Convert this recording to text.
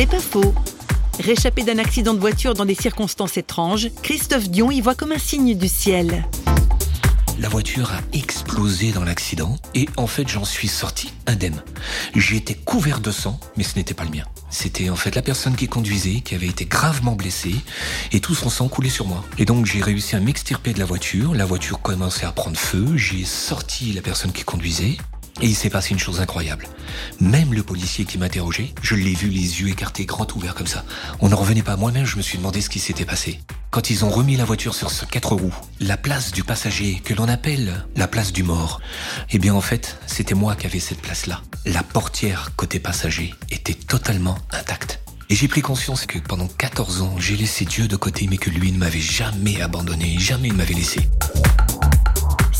C'est pas faux. Réchappé d'un accident de voiture dans des circonstances étranges, Christophe Dion y voit comme un signe du ciel. La voiture a explosé dans l'accident et en fait j'en suis sorti indemne. J'ai été couvert de sang, mais ce n'était pas le mien. C'était en fait la personne qui conduisait, qui avait été gravement blessée, et tout son sang coulait sur moi. Et donc j'ai réussi à m'extirper de la voiture, la voiture commençait à prendre feu, j'ai sorti la personne qui conduisait, et il s'est passé une chose incroyable. Même le policier qui m'interrogeait, je l'ai vu les yeux écartés, grands ouverts comme ça. On ne revenait pas. Moi-même, je me suis demandé ce qui s'était passé. Quand ils ont remis la voiture sur ce quatre roues, la place du passager, que l'on appelle la place du mort, eh bien en fait, c'était moi qui avais cette place-là. La portière côté passager était totalement intacte. Et j'ai pris conscience que pendant 14 ans, j'ai laissé Dieu de côté, mais que lui ne m'avait jamais abandonné, jamais ne m'avait laissé.